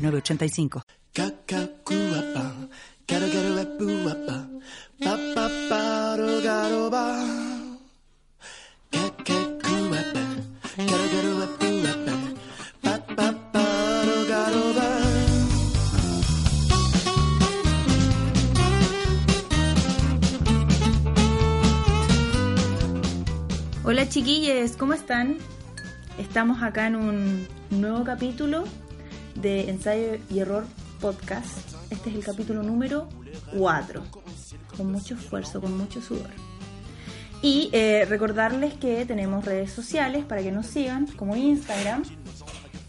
906985. Hola chiquillos, ¿cómo están? Estamos acá en un nuevo capítulo de Ensayo y Error Podcast. Este es el capítulo número 4. Con mucho esfuerzo, con mucho sudor. Y eh, recordarles que tenemos redes sociales para que nos sigan, como Instagram,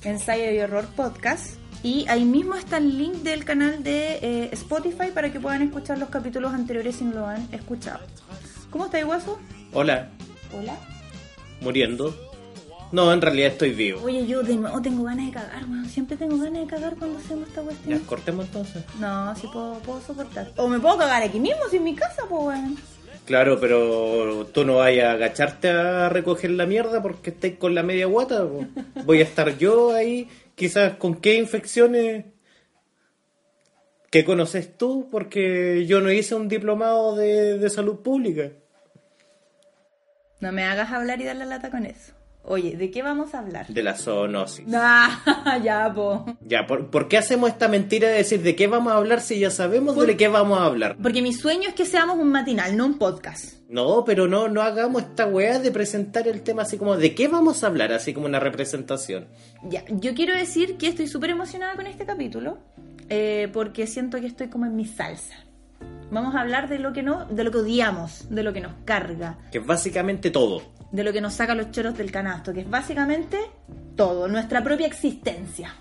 Ensayo y Error Podcast. Y ahí mismo está el link del canal de eh, Spotify para que puedan escuchar los capítulos anteriores si no lo han escuchado. ¿Cómo estáis, Guaso? Hola, Hola. muriendo. No, en realidad estoy vivo. Oye, yo de nuevo tengo ganas de cagar, weón. Siempre tengo ganas de cagar cuando hacemos esta Ya, cuestión. cortemos entonces. No, sí puedo, puedo soportar. O me puedo cagar aquí mismo, si en mi casa, pues, weón. Claro, pero tú no vayas a agacharte a recoger la mierda porque estáis con la media guata. po. Voy a estar yo ahí, quizás con qué infecciones que conoces tú, porque yo no hice un diplomado de, de salud pública. No me hagas hablar y dar la lata con eso. Oye, ¿de qué vamos a hablar? De la zoonosis. Ah, ya, po. Ya, ¿por, por qué hacemos esta mentira de decir de qué vamos a hablar si ya sabemos de qué vamos a hablar? Porque mi sueño es que seamos un matinal, no un podcast. No, pero no, no hagamos esta weá de presentar el tema así como de qué vamos a hablar, así como una representación. Ya, yo quiero decir que estoy súper emocionada con este capítulo eh, porque siento que estoy como en mi salsa. Vamos a hablar de lo que no, de lo que odiamos, de lo que nos carga, Que es básicamente todo. De lo que nos saca los choros del canasto, que es básicamente todo, nuestra propia existencia.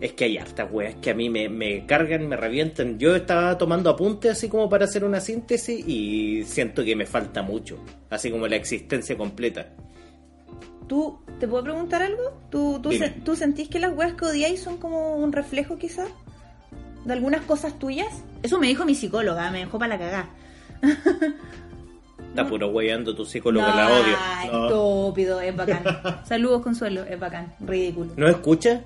Es que hay hartas weas que a mí me, me cargan, me revientan. Yo estaba tomando apuntes así como para hacer una síntesis y siento que me falta mucho. Así como la existencia completa. ¿Tú, te puedo preguntar algo? ¿Tú, tú, se- ¿tú sentís que las weas que odiáis son como un reflejo quizás de algunas cosas tuyas? Eso me dijo mi psicóloga, me dejó para la cagá. Está puro weyando tu psicólogo, No, la odio. ay, No. Estúpido, es bacán. Saludos, Consuelo, es bacán, ridículo. ¿No escucha?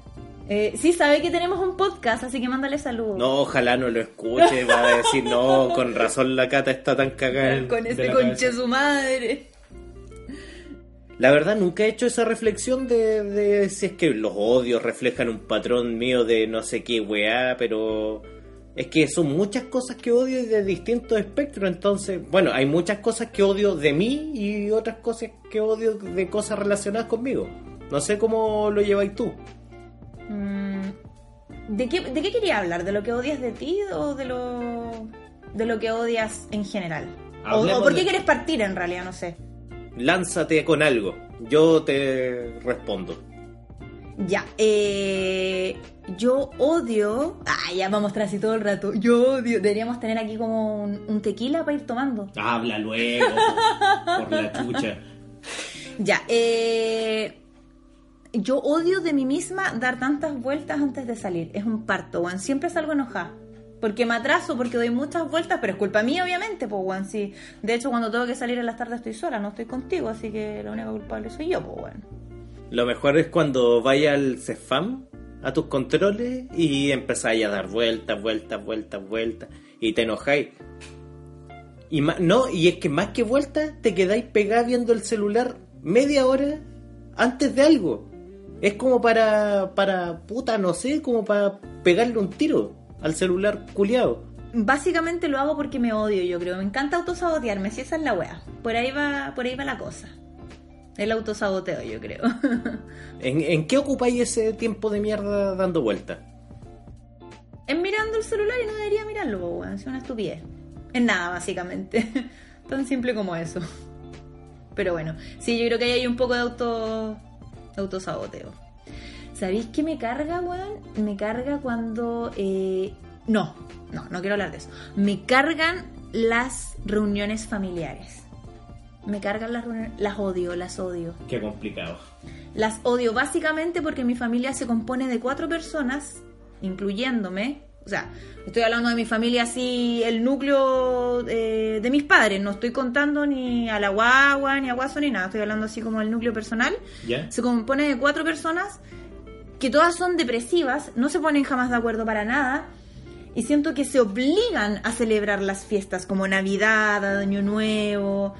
Eh, sí, sabe que tenemos un podcast, así que mándale saludos. No, ojalá no lo escuche. Va a decir, no, con razón la cata está tan cagada. Con ese conche cabeza". su madre. La verdad nunca he hecho esa reflexión de, de si es que los odios reflejan un patrón mío de no sé qué weá, pero es que son muchas cosas que odio y de distintos espectros, entonces, bueno, hay muchas cosas que odio de mí y otras cosas que odio de cosas relacionadas conmigo. No sé cómo lo lleváis tú. Mm, ¿De qué, ¿De qué quería hablar? ¿De lo que odias de ti o de lo, de lo que odias en general? O, por qué quieres partir en realidad? No sé. Lánzate con algo, yo te respondo. Ya, eh, yo odio. Ah, ya vamos tras y todo el rato. Yo odio. Deberíamos tener aquí como un, un tequila para ir tomando. Habla luego, por la chucha. Ya, eh, yo odio de mí misma dar tantas vueltas antes de salir. Es un parto, Juan. Siempre salgo enojada. Porque me atraso, porque doy muchas vueltas, pero es culpa mía, obviamente, pues, Juan. Sí. De hecho, cuando tengo que salir en las tardes estoy sola, no estoy contigo, así que la única culpable soy yo, pues, Juan. Lo mejor es cuando vaya al CEFAM a tus controles y empezáis a dar vueltas, vueltas, vueltas, vueltas y te enojáis. Y no, y es que más que vueltas te quedáis pegada viendo el celular media hora antes de algo. Es como para, para, puta, no sé, como para pegarle un tiro al celular culiado. Básicamente lo hago porque me odio, yo creo. Me encanta autosabotearme, si esa es la wea. Por ahí va, por ahí va la cosa. El autosaboteo, yo creo. ¿En, en qué ocupáis ese tiempo de mierda dando vueltas? en mirando el celular y no debería mirarlo, weón. Es una estupidez. En nada, básicamente. Tan simple como eso. Pero bueno, sí, yo creo que ahí hay un poco de auto autosaboteo. ¿Sabéis qué me carga, weón? Me carga cuando... eh, No, no, no quiero hablar de eso. Me cargan las reuniones familiares. Me cargan las reuniones... Las odio, las odio. Qué complicado. Las odio básicamente porque mi familia se compone de cuatro personas, incluyéndome. O sea, estoy hablando de mi familia así, el núcleo eh, de mis padres. No estoy contando ni a la guagua, ni a guaso, ni nada. Estoy hablando así como el núcleo personal. ¿Ya? Se compone de cuatro personas que todas son depresivas, no se ponen jamás de acuerdo para nada. Y siento que se obligan a celebrar las fiestas como Navidad, Año Nuevo.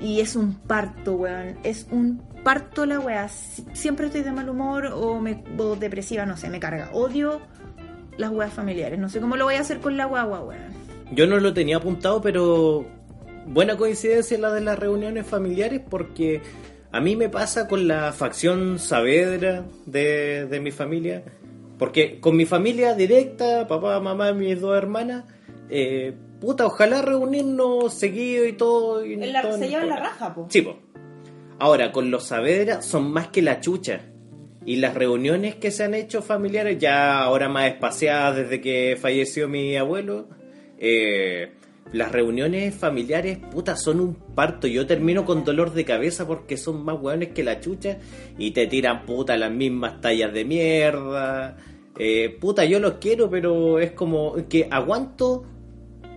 Y es un parto, weón. Es un parto la. Si- Siempre estoy de mal humor o, me, o depresiva, no sé, me carga. Odio las weas familiares. No sé cómo lo voy a hacer con la guagua, weón. Yo no lo tenía apuntado, pero buena coincidencia la de las reuniones familiares porque a mí me pasa con la facción Saavedra de, de mi familia. Porque con mi familia directa, papá, mamá, mis dos hermanas, eh, puta, ojalá reunirnos seguido y todo. y todo po. Sí, po. Ahora, con los Saavedra son más que la chucha. Y las reuniones que se han hecho familiares, ya ahora más espaciadas desde que falleció mi abuelo, eh, las reuniones familiares, puta, son un parto. Yo termino con dolor de cabeza porque son más hueones que la chucha y te tiran, puta, las mismas tallas de mierda. Eh, puta, yo los quiero, pero es como que aguanto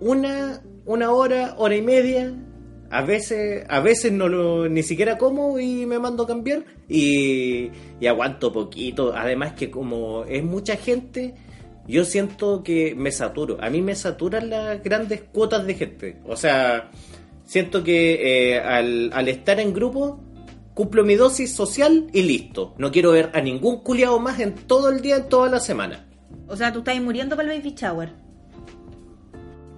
una, una hora, hora y media. A veces, a veces no lo, ni siquiera como y me mando a cambiar y, y aguanto poquito. Además que como es mucha gente, yo siento que me saturo. A mí me saturan las grandes cuotas de gente. O sea, siento que eh, al, al estar en grupo cumplo mi dosis social y listo. No quiero ver a ningún culiado más en todo el día, en toda la semana. O sea, tú estás muriendo para el baby shower.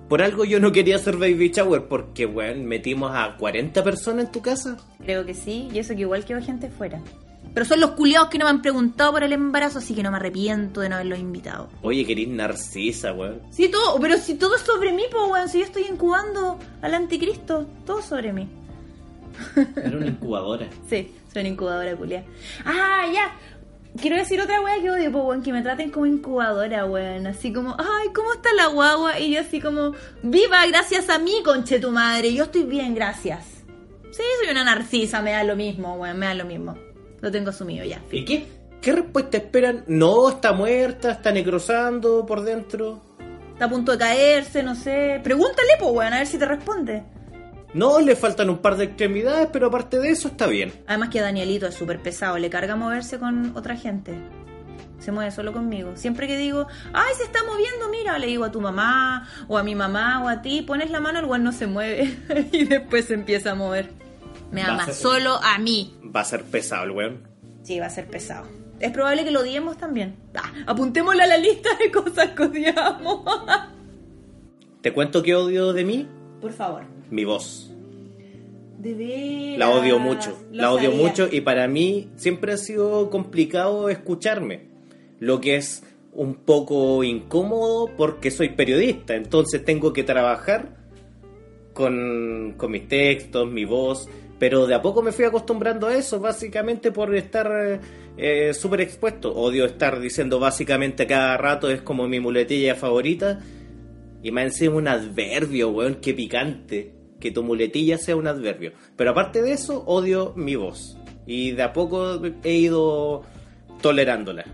Por algo yo no quería hacer baby shower porque, weón, metimos a 40 personas en tu casa. Creo que sí, y eso que igual quedó gente fuera. Pero son los culiados que no me han preguntado por el embarazo, así que no me arrepiento de no haberlos invitado. Oye, querís narcisa, weón. Sí, todo, pero si todo es sobre mí, po, weón, si yo estoy incubando al anticristo, todo sobre mí. Era una incubadora. Sí, soy una incubadora culia. Ah, ya. Quiero decir otra wea que odio, po, weón, que me traten como incubadora, weón. Así como, ay, ¿cómo está la guagua? Y yo así como, viva gracias a mí, conche tu madre. Yo estoy bien, gracias. Sí, soy una narcisa, me da lo mismo, weón, me da lo mismo. Lo tengo asumido ya. ¿Y qué? ¿Qué respuesta esperan? No, está muerta, está necrosando por dentro. Está a punto de caerse, no sé. Pregúntale, po, weón, a ver si te responde. No, le faltan un par de extremidades, pero aparte de eso está bien. Además que Danielito es súper pesado, le carga moverse con otra gente. Se mueve solo conmigo. Siempre que digo, ay, se está moviendo, mira, le digo a tu mamá, o a mi mamá, o a ti, pones la mano, el weón no se mueve. y después se empieza a mover. Me Va ama solo a mí. Va a ser pesado el weón. Sí, va a ser pesado. Es probable que lo odiemos también. Ah, apuntémoslo a la lista de cosas que odiamos. ¿Te cuento qué odio de mí? Por favor. Mi voz. De veras. La odio mucho. La odio sabía. mucho y para mí siempre ha sido complicado escucharme. Lo que es un poco incómodo porque soy periodista, entonces tengo que trabajar con, con mis textos, mi voz, pero de a poco me fui acostumbrando a eso, básicamente por estar eh, eh, súper expuesto. Odio estar diciendo básicamente cada rato, es como mi muletilla favorita. Y más encima un adverbio, weón, qué picante. Que tu muletilla sea un adverbio. Pero aparte de eso, odio mi voz. Y de a poco he ido tolerándola.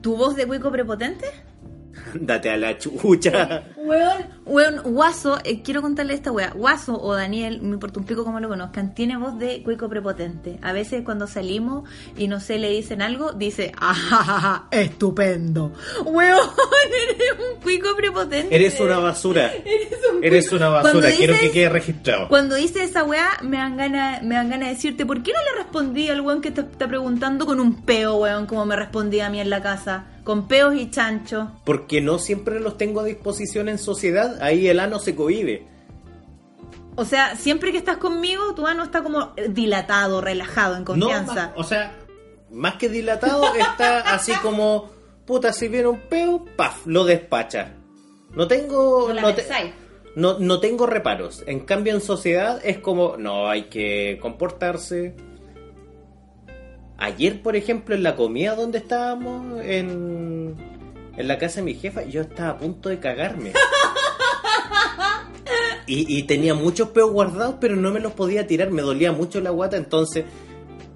¿Tu voz de cuico prepotente? Date a la chucha. Weón, weón, Guaso, eh, quiero contarle esta wea. Guaso o Daniel, me importa un pico cómo lo conozcan, tiene voz de cuico prepotente. A veces cuando salimos y no sé, le dicen algo, dice, ¡ah, estupendo! Weón, eres un cuico prepotente. Eres una basura. Eres un Eres una basura. Quiero que quede registrado. Cuando dice esa weá, me dan ganas me dan ganas de decirte, ¿por qué no le respondí al weón que te está preguntando con un peo, weón, como me respondía a mí en la casa? Con peos y chancho. Porque no siempre los tengo a disposición en sociedad. Ahí el ano se cohibe. O sea, siempre que estás conmigo, tu ano está como dilatado, relajado, en No, confianza. más- o sea, más que dilatado, está así como, puta, si viene un peo, paf, lo despacha. No tengo, No no, te- no, no tengo reparos. En cambio, en sociedad es como, no, hay que comportarse. Ayer, por ejemplo, en la comida donde estábamos, en, en la casa de mi jefa, yo estaba a punto de cagarme. Y, tenía muchos peos guardados, pero no me los podía tirar, me dolía mucho la guata, entonces,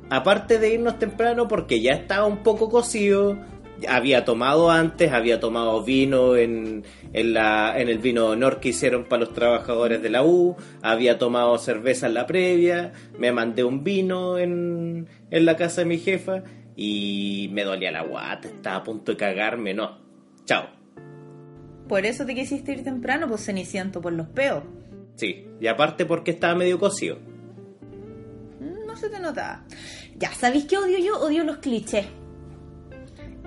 aparte de irnos temprano, porque ya estaba un poco cocido, había tomado antes, había tomado vino en, en, la, en el vino de honor que hicieron para los trabajadores de la U, había tomado cerveza en la previa, me mandé un vino en, en la casa de mi jefa y me dolía la guata, estaba a punto de cagarme, no, chao. Por eso te quisiste ir temprano, pues ceniciento por los peos. Sí, y aparte porque estaba medio cocido. Mm, No se te nota. Ya, ¿sabéis qué odio yo? Odio los clichés.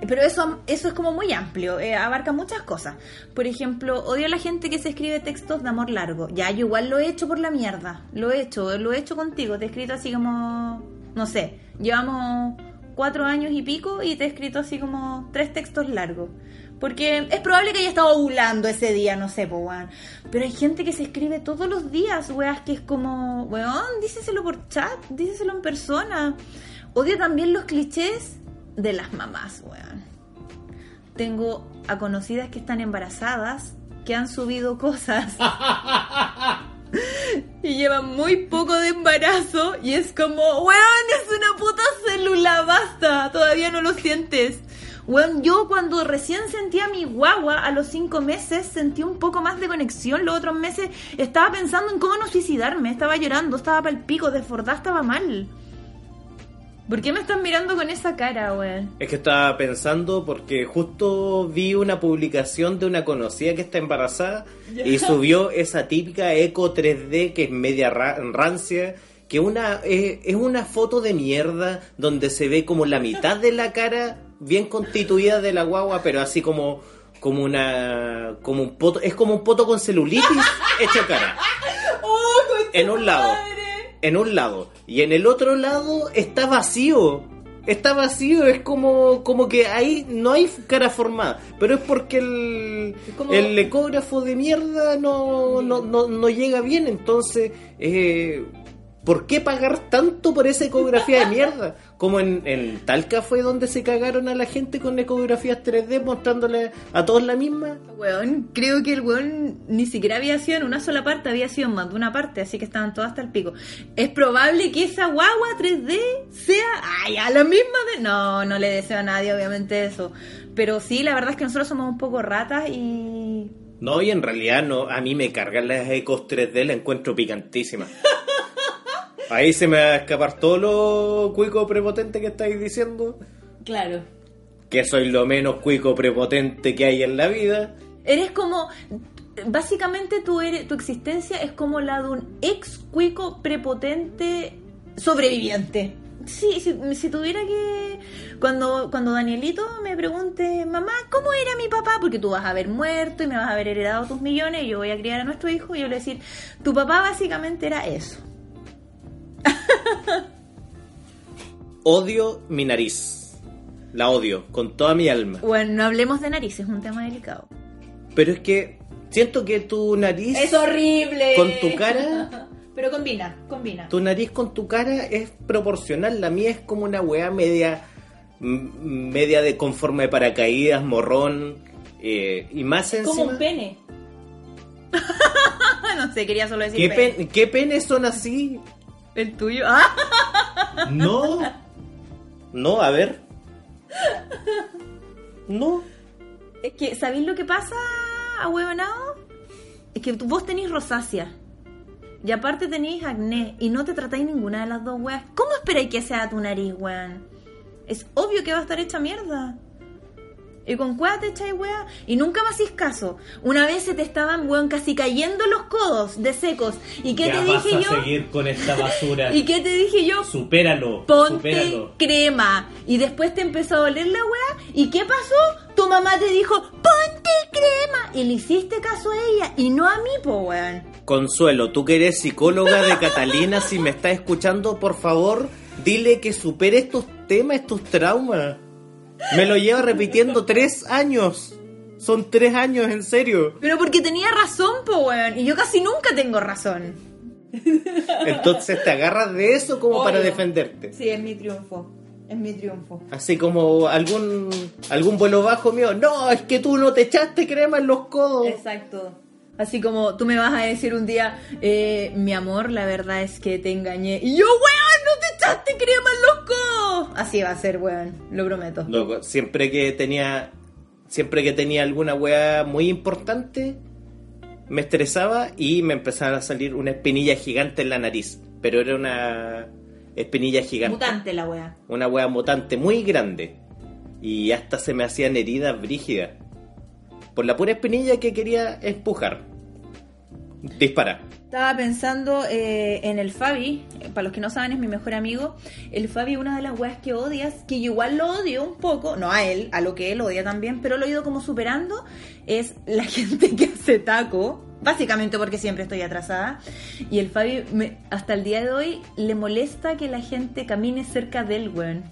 Pero eso, eso es como muy amplio, eh, abarca muchas cosas. Por ejemplo, odio a la gente que se escribe textos de amor largo. Ya, yo igual lo he hecho por la mierda. Lo he hecho, lo he hecho contigo. Te he escrito así como, no sé, llevamos cuatro años y pico y te he escrito así como tres textos largos. Porque es probable que haya estado ovulando ese día, no sé, pues, weón. Pero hay gente que se escribe todos los días, weas, que es como, weón, díceselo por chat, díceselo en persona. Odio también los clichés de las mamás, weón. Tengo a conocidas que están embarazadas, que han subido cosas. y llevan muy poco de embarazo y es como, weón, es una puta célula, basta, todavía no lo sientes. Weón, yo cuando recién sentí a mi guagua a los cinco meses sentí un poco más de conexión. Los otros meses estaba pensando en cómo no suicidarme. Estaba llorando, estaba pa'l pico, desbordada, estaba mal. ¿Por qué me estás mirando con esa cara, weón? Es que estaba pensando porque justo vi una publicación de una conocida que está embarazada y subió esa típica eco 3D que es media ra- rancia, que una eh, es una foto de mierda donde se ve como la mitad de la cara bien constituida de la guagua, pero así como como una como un poto, es como un poto con celulitis hecho cara. En un lado. En un lado. Y en el otro lado está vacío. Está vacío, es como, como que ahí no hay cara formada. Pero es porque el, como- el ecógrafo de mierda no, no, no, no llega bien. Entonces, eh, ¿por qué pagar tanto por esa ecografía de mierda? Como en, en Talca fue donde se cagaron a la gente con ecografías 3D mostrándole a todos la misma. Weón, creo que el weón ni siquiera había sido en una sola parte, había sido en más de una parte, así que estaban todas hasta el pico. Es probable que esa guagua 3D sea, ay, a la misma de... No, no le deseo a nadie, obviamente, eso. Pero sí, la verdad es que nosotros somos un poco ratas y... No, y en realidad no, a mí me cargan las ecos 3D, la encuentro picantísima. Ahí se me va a escapar todo lo cuico prepotente que estáis diciendo. Claro. Que soy lo menos cuico prepotente que hay en la vida. Eres como... Básicamente tu, eres- tu existencia es como la de un ex cuico prepotente sobreviviente. Sí, si, si tuviera que... Cuando, cuando Danielito me pregunte, mamá, ¿cómo era mi papá? Porque tú vas a haber muerto y me vas a haber heredado tus millones y yo voy a criar a nuestro hijo y yo le voy a decir, tu papá básicamente era eso. Odio mi nariz. La odio con toda mi alma. Bueno, no hablemos de narices, es un tema delicado. Pero es que siento que tu nariz... Es horrible. Con tu cara... Pero combina, combina. Tu nariz con tu cara es proporcional. La mía es como una weá media... Media de con forma de paracaídas, morrón... eh, y más encima... Como un pene. no sé, quería solo decir ¿Qué, pene. pen- ¿Qué penes son así? El tuyo. Ah. No. No, a ver. No. Es que, ¿sabéis lo que pasa, ahuevonado? Es que vos tenés rosácea. Y aparte tenéis acné. Y no te tratáis ninguna de las dos weas. ¿Cómo esperáis que sea tu nariz, weón? Es obvio que va a estar hecha mierda. Y con cueva te echáis wea. Y nunca me hacís caso. Una vez se te estaban, weón, casi cayendo los codos de secos. ¿Y qué te dije yo? con esta basura. ¿Y qué te dije yo? Supéralo. Ponte crema. Y después te empezó a doler la weá. ¿Y qué pasó? Tu mamá te dijo, ponte crema. Y le hiciste caso a ella y no a mí, po, weón. Consuelo, tú que eres psicóloga de Catalina, si me estás escuchando, por favor, dile que supere estos temas, estos traumas. Me lo lleva repitiendo tres años. Son tres años, en serio. Pero porque tenía razón, po, weón. Y yo casi nunca tengo razón. Entonces te agarras de eso como para defenderte. Sí, es mi triunfo. Es mi triunfo. Así como algún algún vuelo bajo mío, no, es que tú no te echaste crema en los codos. Exacto. Así como tú me vas a decir un día, eh, mi amor, la verdad es que te engañé. Y yo, weón, no te echaste crema codos. Así va a ser, weón, lo prometo. Loco, siempre que tenía siempre que tenía alguna weá muy importante, me estresaba y me empezaba a salir una espinilla gigante en la nariz. Pero era una espinilla gigante. Mutante la weá. Una weá mutante muy grande. Y hasta se me hacían heridas brígidas. Por la pura espinilla que quería empujar. Dispara. Estaba pensando eh, en el Fabi, para los que no saben es mi mejor amigo. El Fabi, una de las weas que odias, que yo igual lo odio un poco, no a él, a lo que él odia también, pero lo he ido como superando, es la gente que hace taco, básicamente porque siempre estoy atrasada. Y el Fabi, hasta el día de hoy, le molesta que la gente camine cerca de él, weón.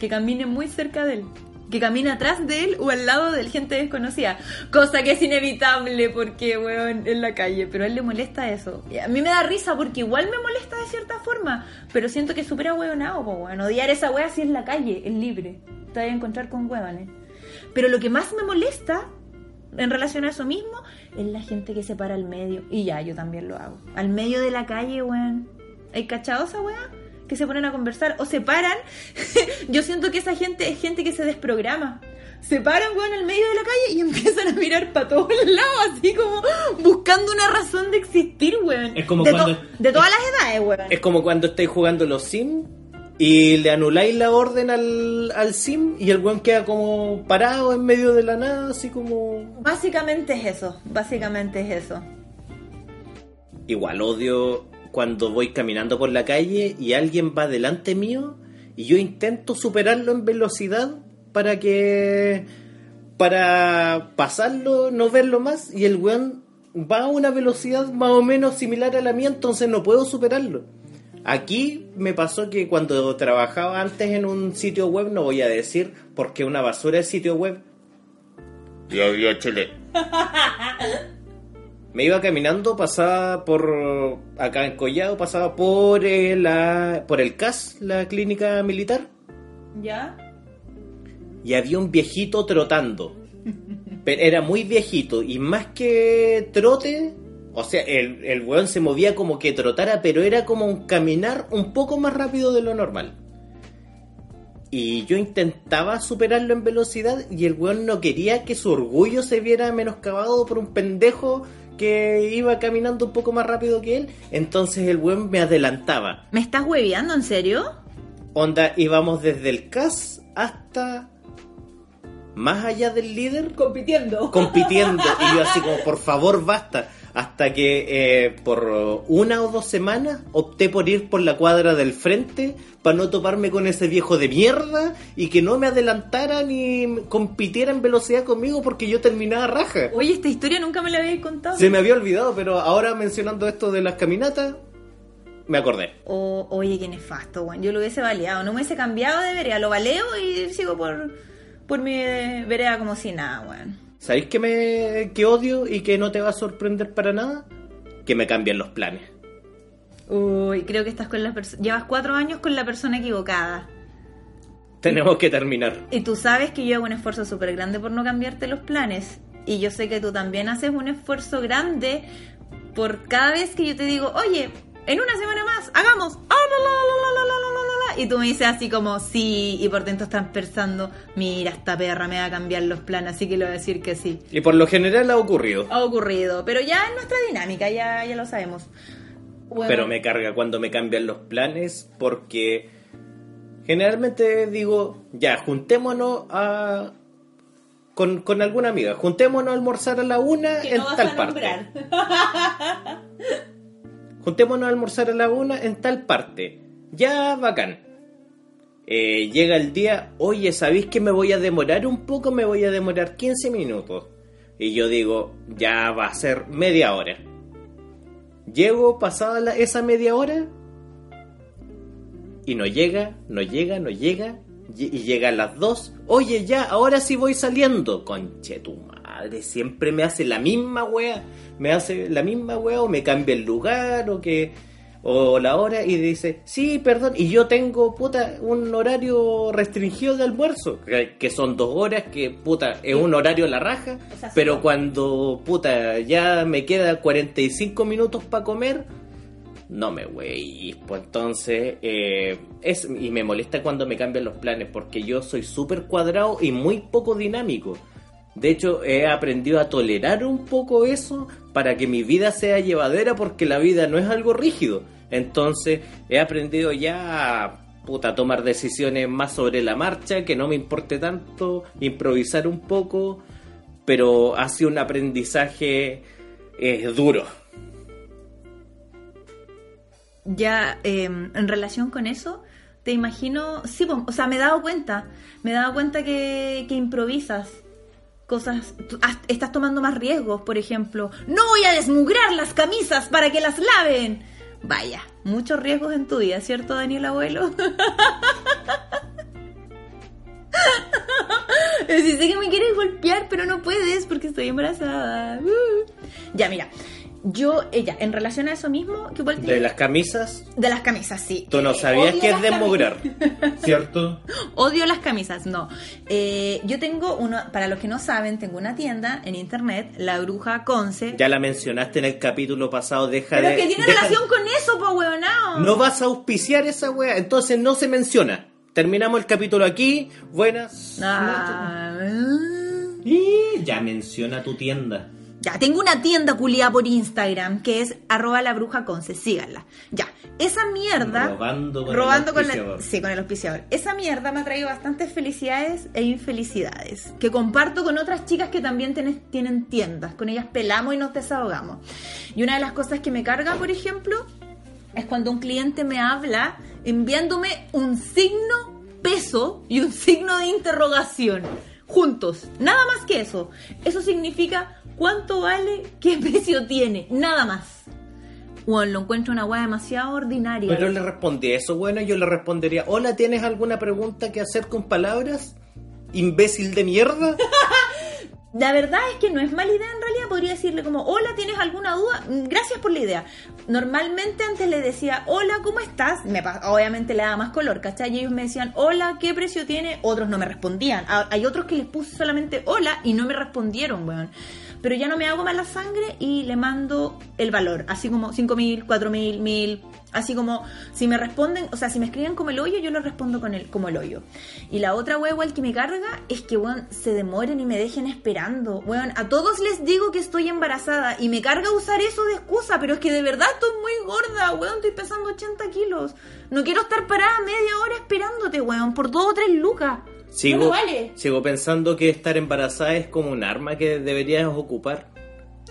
Que camine muy cerca de él. Que camine atrás de él o al lado de gente desconocida. Cosa que es inevitable porque, weón, en la calle. Pero a él le molesta eso. Y a mí me da risa porque igual me molesta de cierta forma. Pero siento que es súper ahueonado, po, weón. Odiar esa wea si es la calle, es libre. Te vas a encontrar con huevones. Pero lo que más me molesta en relación a eso mismo es la gente que se para al medio. Y ya, yo también lo hago. Al medio de la calle, weón. ¿Hay cachado esa weá? Que se ponen a conversar o se paran. yo siento que esa gente es gente que se desprograma. Se paran, weón, al medio de la calle y empiezan a mirar para todos lados, así como buscando una razón de existir, weón. Es como de, cuando- de todas las edades, weón. Es como cuando estáis jugando los Sims y le anuláis la orden al, al Sim y el weón queda como parado en medio de la nada, así como... Básicamente es eso, básicamente es eso. Igual odio cuando voy caminando por la calle y alguien va delante mío y yo intento superarlo en velocidad para que para pasarlo, no verlo más y el weón va a una velocidad más o menos similar a la mía, entonces no puedo superarlo. Aquí me pasó que cuando trabajaba antes en un sitio web, no voy a decir porque una basura de sitio web. A día, Chile. Me iba caminando, pasaba por acá en Collado, pasaba por el, la- por el CAS, la clínica militar, ¿Ya? y había un viejito trotando. Pero era muy viejito y más que trote, o sea, el, el weón se movía como que trotara, pero era como un caminar un poco más rápido de lo normal. Y yo intentaba superarlo en velocidad y el weón no quería que su orgullo se viera menoscabado por un pendejo que iba caminando un poco más rápido que él. Entonces el weón me adelantaba. ¿Me estás hueveando, en serio? Onda, íbamos desde el CAS hasta más allá del líder Compitiendo. compitiendo y yo así como por favor basta hasta que eh, por una o dos semanas opté por ir por la cuadra del frente para no toparme con ese viejo de mierda y que no me adelantara ni compitiera en velocidad conmigo porque yo terminaba raja. Oye, esta historia nunca me la habéis contado. Se me había olvidado, pero ahora mencionando esto de las caminatas, me acordé. O, oye, qué nefasto, weón. Yo lo hubiese baleado. No me hubiese cambiado de vereda. Lo baleo y sigo por, por mi eh, vereda como si nada, weón. ¿Sabéis que me que odio y que no te va a sorprender para nada? Que me cambien los planes. Uy, creo que estás con la persona... Llevas cuatro años con la persona equivocada. Tenemos que terminar. Y tú sabes que yo hago un esfuerzo súper grande por no cambiarte los planes. Y yo sé que tú también haces un esfuerzo grande por cada vez que yo te digo, oye, en una semana más, hagamos. ah, la, la, la, la, la, la, la, la, la", Y tú me dices así como, sí, y por dentro estás pensando, mira, esta perra me va a cambiar los planes, así que le voy a decir que sí. Y por lo general ha ocurrido. Ha ocurrido, pero ya es nuestra dinámica, ya, ya lo sabemos. Bueno, Pero me carga cuando me cambian los planes porque generalmente digo, ya, juntémonos a... Con, con alguna amiga, juntémonos a almorzar a la una que en no vas tal a parte. Juntémonos a almorzar a la una en tal parte. Ya, bacán. Eh, llega el día, oye, ¿sabéis que me voy a demorar un poco? Me voy a demorar 15 minutos. Y yo digo, ya va a ser media hora. Llego pasada esa media hora y no llega, no llega, no llega. Y y llega a las dos. Oye, ya, ahora sí voy saliendo. Conche tu madre, siempre me hace la misma wea. Me hace la misma wea o me cambia el lugar o que. O la hora y dice, sí, perdón, y yo tengo, puta, un horario restringido de almuerzo, que, que son dos horas, que, puta, es un horario a la raja, pero cuando, puta, ya me queda 45 minutos para comer, no me wey, pues entonces, eh, es, y me molesta cuando me cambian los planes, porque yo soy súper cuadrado y muy poco dinámico. De hecho, he aprendido a tolerar un poco eso para que mi vida sea llevadera porque la vida no es algo rígido. Entonces, he aprendido ya a puta, tomar decisiones más sobre la marcha, que no me importe tanto, improvisar un poco, pero ha sido un aprendizaje eh, duro. Ya, eh, en relación con eso, te imagino, sí, o sea, me he dado cuenta, me he dado cuenta que improvisas cosas, estás tomando más riesgos, por ejemplo, no voy a desmugrar las camisas para que las laven. Vaya, muchos riesgos en tu vida, ¿cierto, Daniel Abuelo? Si sé que me quieres golpear, pero no puedes porque estoy embarazada. Uh. Ya, mira, yo, ella, en relación a eso mismo, que igual De las camisas, de las camisas, sí. tú no Eh, sabías que es desmugrar, ¿cierto? Odio las camisas, no. Eh, yo tengo uno, para los que no saben, tengo una tienda en internet, La Bruja Conce. Ya la mencionaste en el capítulo pasado, deja pero de... que tiene deja- relación con eso, po, huevonao. No vas a auspiciar esa wea, entonces no se menciona. Terminamos el capítulo aquí. Buenas. Ah, Y ya menciona tu tienda. Ya, tengo una tienda culiada por Instagram que es arroba la bruja conce, síganla. Ya, esa mierda... Robando con robando el con la- auspiciador. sí, con el auspiciador. Esa mierda me ha traído bastantes felicidades e infelicidades que comparto con otras chicas que también tienen tiendas. Con ellas pelamos y nos desahogamos. Y una de las cosas que me carga, por ejemplo, es cuando un cliente me habla enviándome un signo peso y un signo de interrogación juntos. Nada más que eso. Eso significa cuánto vale, qué precio tiene. Nada más. Bueno, lo encuentro una weá demasiado ordinaria. Pero le respondí eso, bueno, yo le respondería, hola, ¿tienes alguna pregunta que hacer con palabras? ¿Imbécil de mierda? La verdad es que no es mala idea en realidad, podría decirle como, hola, ¿tienes alguna duda? Mm, Gracias por la idea. Normalmente antes le decía, hola, ¿cómo estás? Me obviamente le daba más color, ¿cachai? Y ellos me decían, hola, ¿qué precio tiene? Otros no me respondían. Hay otros que les puse solamente hola y no me respondieron, weón. Pero ya no me hago mala sangre y le mando el valor, así como 5.000, 4.000, 1.000, así como si me responden, o sea, si me escriben como el hoyo, yo les respondo con el, como el hoyo. Y la otra wea igual que me carga es que, weón, se demoren y me dejen esperando. Weón, a todos les digo que estoy embarazada y me carga usar eso de excusa, pero es que de verdad estoy muy gorda, weón, estoy pesando 80 kilos. No quiero estar parada media hora esperándote, weón, por dos o tres lucas. Sigo, No me vale. sigo pensando que estar embarazada es como un arma que deberías ocupar.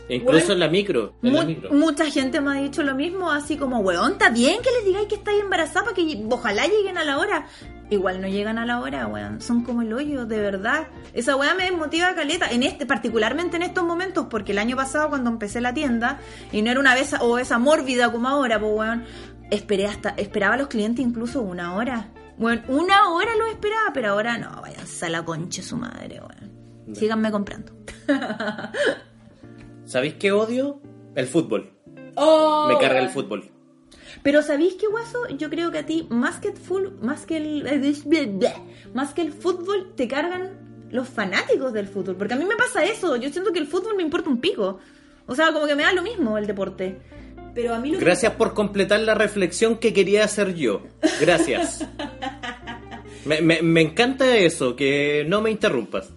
Incluso Bueno, en la micro. En la Mu- micro. mucha gente me ha dicho lo mismo, así como, weón, está bien que les digáis que estáis embarazada para que ojalá lleguen a la hora. Igual no llegan a la hora, weón. Son como el hoyo, de verdad. Esa weá me desmotiva caleta, en este, particularmente en estos momentos, porque el año pasado cuando empecé la tienda, y no era una vez o esa mórbida como ahora, pues weón, esperé hasta, esperaba a los clientes incluso una hora. Bueno, una hora los esperaba, pero ahora no, váyanse a la concha su madre, weón. Síganme comprando. ¿Sabéis qué odio? El fútbol. Oh, Me carga el fútbol. Pero ¿sabéis qué, Guaso? Yo creo que a ti, más que el full, más que el, más que el fútbol, te cargan los fanáticos del fútbol. Porque a mí me pasa eso. Yo siento que el fútbol me importa un pico. O sea, como que me da lo mismo el deporte. Pero a mí lo que- Gracias por completar la reflexión que quería hacer yo. Gracias. Me, me- me encanta eso, que no me interrumpas.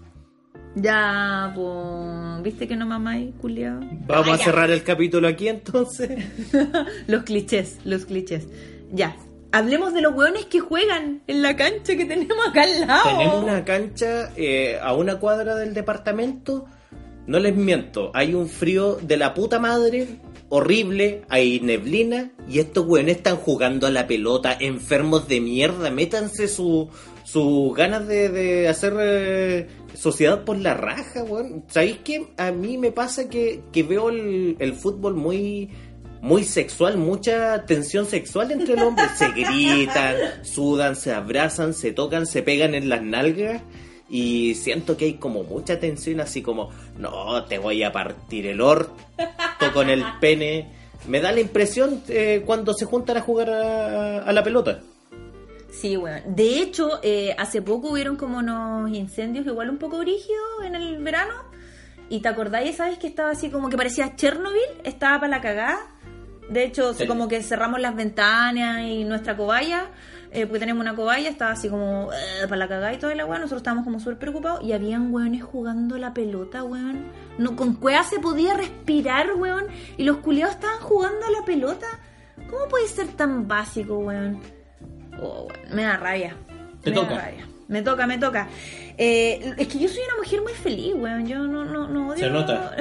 Ya, pues... ¿Viste que no mamáis, culiao? Vamos Ah, a cerrar el capítulo aquí entonces. los clichés, los clichés. Ya. Hablemos de los hueones que juegan en la cancha que tenemos acá al lado. Tenemos una cancha eh, a una cuadra del departamento. No les miento, hay un frío de la puta madre, horrible, hay neblina y estos weones están jugando a la pelota, enfermos de mierda. Métanse su- sus ganas de, de hacer eh, sociedad por la raja, weón. ¿Sabéis qué? A mí me pasa que, que veo el, el fútbol muy muy sexual, mucha tensión sexual entre los hombres. Se gritan, sudan, se abrazan, se tocan, se pegan en las nalgas. Y siento que hay como mucha tensión, así como, no, te voy a partir el orto con el pene. me da la impresión eh, cuando se juntan a jugar a, a la pelota. Sí, bueno. De hecho, eh, hace poco hubieron como unos incendios igual un poco brígidos en el verano. Y te acordáis, ¿sabes? Que estaba así como que parecía Chernobyl, estaba para la cagada. De hecho, Sí. como que cerramos las ventanas y nuestra cobaya, eh, porque tenemos una cobaya, estaba así como eh, para la cagada y toda la weá. Nosotros estábamos como súper preocupados y habían weones jugando la pelota, weón. No, con cueva se podía respirar, weón. Y los culiados estaban jugando a la pelota. ¿Cómo puede ser tan básico, weón? Oh, weón, me da rabia. Te me toca. Da rabia. Me toca, me toca. Eh, es que yo soy una mujer muy feliz, weón. Yo no, no, no odio. Se nota.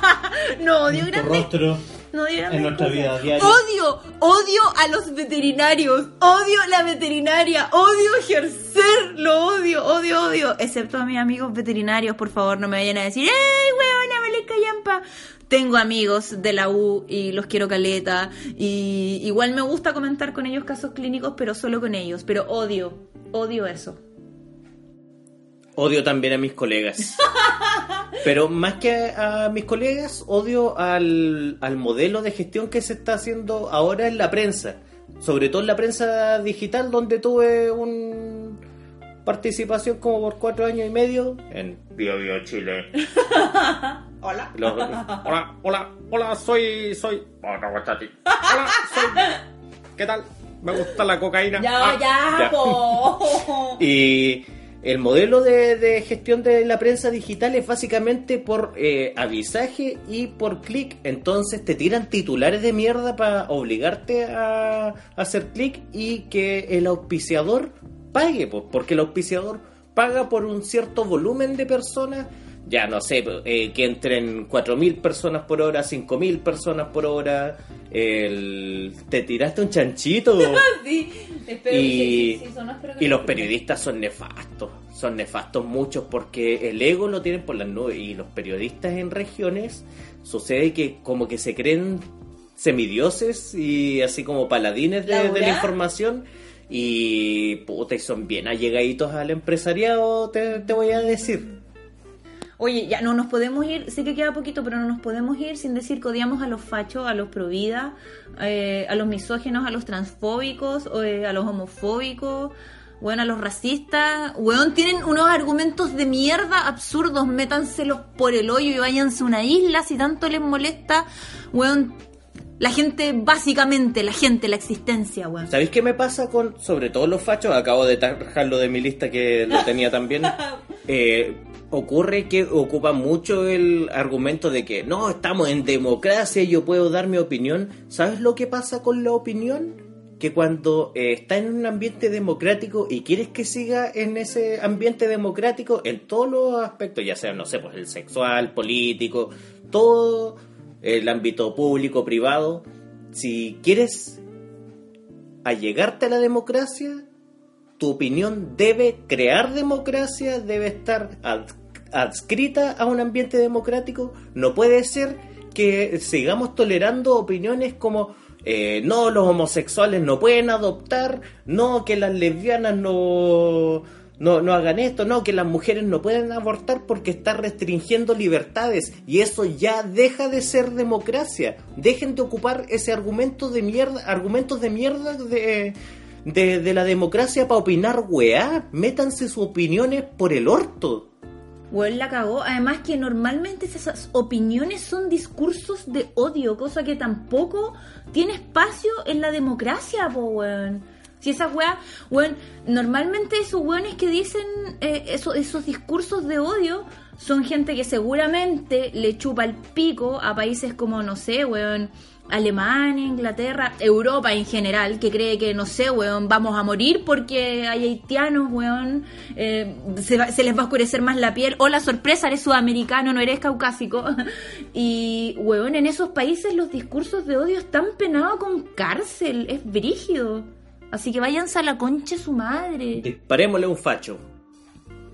no odio grandes rostro no odio grandes en nuestra cosas. vida diaria. Odio, odio a los veterinarios. Odio la veterinaria. Odio ejercer. Lo odio, odio, odio. Excepto a mis amigos veterinarios, por favor, no me vayan a decir, ¡Ey, weona, Valesca Yampa! Tengo amigos de la U y los quiero caleta. Y igual me gusta comentar con ellos casos clínicos, pero solo con ellos. Pero odio, odio eso. Odio también a mis colegas. Pero más que a mis colegas, odio al, al modelo de gestión que se está haciendo ahora en la prensa. Sobre todo en la prensa digital, donde tuve un participación como por cuatro años y medio en Bio Bio Chile. Hola. Los- hola, hola, hola, soy, soy. Hola, soy. ¿Qué tal? Me gusta la cocaína. Ya, Ah, ya, po. Y el modelo de, de gestión de la prensa digital es básicamente por eh, avisaje y por clic. Entonces te tiran titulares de mierda para obligarte a hacer clic y que el auspiciador pague, porque el auspiciador paga por un cierto volumen de personas. Ya no sé, eh, que entren 4.000 personas por hora, 5.000 personas por hora. El... Te tiraste un chanchito. Sí, espero Y- sí, sí, sí, sonó, espero que Y los periodistas son nefastos, son nefastos muchos porque el ego lo tienen por las nubes y los periodistas en regiones sucede que como que se creen semidioses y así como paladines de, ¿La de la hora? información y puta y son bien allegaditos al empresariado te, te voy a decir. Oye, ya no nos podemos ir, sé que queda poquito, pero no nos podemos ir sin decir que odiamos a los fachos, a los provida, eh, a los misógenos, a los transfóbicos, eh, a los homofóbicos, bueno, a los racistas. Weón, tienen unos argumentos de mierda absurdos, métanselos por el hoyo y váyanse a una isla si tanto les molesta. Weón, la gente, básicamente, la gente, la existencia, weón. ¿Sabéis qué me pasa con, sobre todo los fachos? Acabo de tajarlo de mi lista que lo tenía también. Eh, ocurre que ocupa mucho el argumento de que no, estamos en democracia yo puedo dar mi opinión. ¿Sabes lo que pasa con la opinión? Que cuando eh, está en un ambiente democrático y quieres que siga en ese ambiente democrático en todos los aspectos, ya sea, no sé, pues el sexual, político, todo el ámbito público, privado, si quieres allegarte a la democracia, tu opinión debe crear democracia, debe estar adscrita a un ambiente democrático. No puede ser que sigamos tolerando opiniones como eh, no, los homosexuales no pueden adoptar, no, que las lesbianas no, no, no hagan esto, no, que las mujeres no pueden abortar porque está restringiendo libertades y eso ya deja de ser democracia. Dejen de ocupar ese argumento de mierda, argumentos de mierda de, de, de la democracia para opinar weá. Métanse sus opiniones por el orto. Weón la cagó. Además que normalmente esas opiniones son discursos de odio, cosa que tampoco tiene espacio en la democracia, po, weón. Si esa weá, weón, normalmente esos weones que dicen eh, eso- esos discursos de odio son gente que seguramente le chupa el pico a países como, no sé, weón, Alemania, Inglaterra, Europa en general, que cree que, no sé, weón, vamos a morir porque hay haitianos, weón, eh, se, va- les va a oscurecer más la piel. O la sorpresa, eres sudamericano, no eres caucásico. Y, weón, en esos países los discursos de odio están penados con cárcel, es brígido. Así que váyanse a la concha su madre. Disparémosle un facho.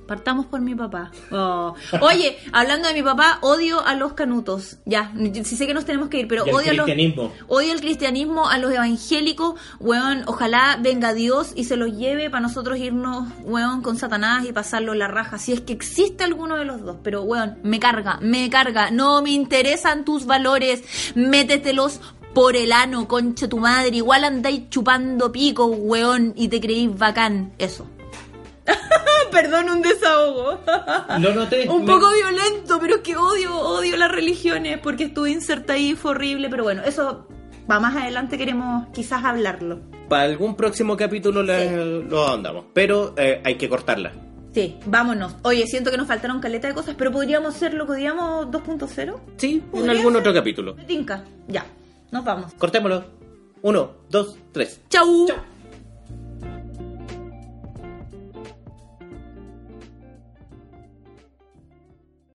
Partamos por mi papá. Oh. Oye, hablando de mi papá, odio a los canutos. Ya, sí sé que nos tenemos que ir, pero odio a los... cristianismo. Odio el cristianismo, a los evangélicos, weón, ojalá venga Dios y se los lleve para nosotros irnos, weón, con Satanás y pasarlo la raja, si es que existe alguno de los dos, pero weón, me carga, me carga, no me interesan tus valores, métetelos por el ano, concha tu madre. Igual andáis chupando pico, weón, y te creéis bacán. Eso. Perdón, un desahogo. Lo noté. un Me- poco violento, pero es que odio, odio las religiones porque estuve inserta ahí, fue horrible. Pero bueno, eso va más adelante, queremos quizás hablarlo. Para algún próximo capítulo la- lo andamos. Pero eh, hay que cortarla. Sí, vámonos. Oye, siento que nos faltaron caleta de cosas, pero podríamos hacerlo, podríamos 2.0. Sí, en ¿Podría algún ser? otro capítulo. Tinca. Ya, nos vamos. Cortémoslo. Uno, dos, tres. Chau. Chau.